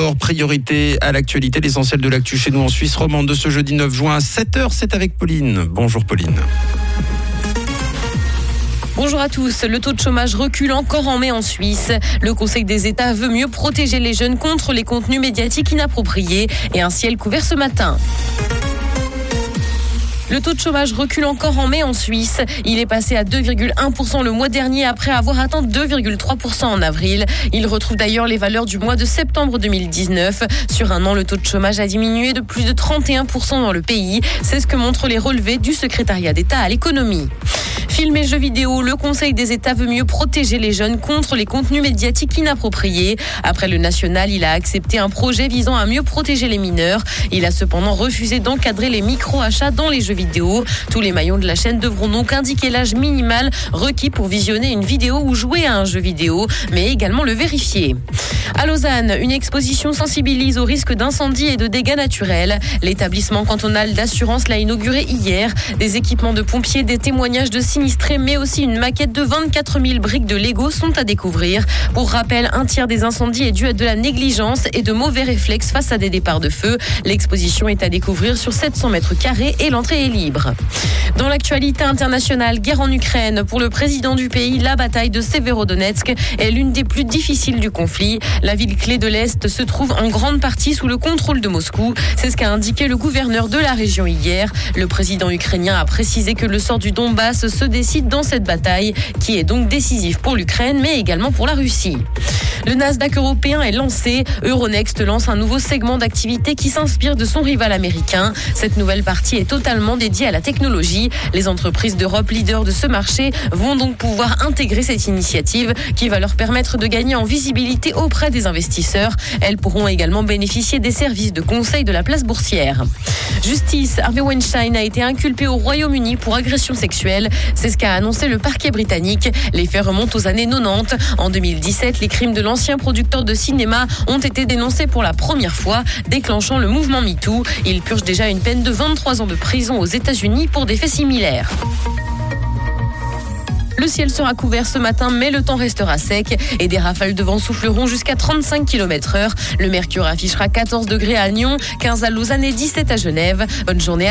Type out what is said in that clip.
d'abord, priorité à l'actualité, l'essentiel de l'actu chez nous en Suisse romande de ce jeudi 9 juin à 7h. C'est avec Pauline. Bonjour Pauline. Bonjour à tous. Le taux de chômage recule encore en mai en Suisse. Le Conseil des États veut mieux protéger les jeunes contre les contenus médiatiques inappropriés et un ciel couvert ce matin. Le taux de chômage recule encore en mai en Suisse. Il est passé à 2,1% le mois dernier après avoir atteint 2,3% en avril. Il retrouve d'ailleurs les valeurs du mois de septembre 2019. Sur un an, le taux de chômage a diminué de plus de 31% dans le pays. C'est ce que montrent les relevés du secrétariat d'État à l'économie. Film et jeux vidéo, le Conseil des États veut mieux protéger les jeunes contre les contenus médiatiques inappropriés. Après le national, il a accepté un projet visant à mieux protéger les mineurs. Il a cependant refusé d'encadrer les micro-achats dans les jeux vidéo. Tous les maillons de la chaîne devront donc indiquer l'âge minimal requis pour visionner une vidéo ou jouer à un jeu vidéo, mais également le vérifier. À Lausanne, une exposition sensibilise au risque d'incendie et de dégâts naturels. L'établissement cantonal d'assurance l'a inauguré hier. Des équipements de pompiers, des témoignages de sinistrés, mais aussi une maquette de 24 000 briques de Lego sont à découvrir. Pour rappel, un tiers des incendies est dû à de la négligence et de mauvais réflexes face à des départs de feu. L'exposition est à découvrir sur 700 mètres carrés et l'entrée est libre. Dans l'actualité internationale, guerre en Ukraine. Pour le président du pays, la bataille de Severodonetsk est l'une des plus difficiles du conflit. La ville clé de l'Est se trouve en grande partie sous le contrôle de Moscou. C'est ce qu'a indiqué le gouverneur de la région hier. Le président ukrainien a précisé que le sort du Donbass se décide dans cette bataille, qui est donc décisive pour l'Ukraine, mais également pour la Russie. Le Nasdaq européen est lancé. Euronext lance un nouveau segment d'activité qui s'inspire de son rival américain. Cette nouvelle partie est totalement dédiée à la technologie. Les entreprises d'Europe leaders de ce marché vont donc pouvoir intégrer cette initiative qui va leur permettre de gagner en visibilité auprès des investisseurs. Elles pourront également bénéficier des services de conseil de la place boursière. Justice, Harvey Weinstein a été inculpé au Royaume-Uni pour agression sexuelle. C'est ce qu'a annoncé le parquet britannique. Les faits remontent aux années 90. En 2017, les crimes de l'ancien producteur de cinéma ont été dénoncés pour la première fois, déclenchant le mouvement MeToo. Il purge déjà une peine de 23 ans de prison aux États-Unis pour des faits similaires. Le ciel sera couvert ce matin, mais le temps restera sec et des rafales de vent souffleront jusqu'à 35 km heure. Le mercure affichera 14 degrés à Lyon, 15 à Lausanne et 17 à Genève. Bonne journée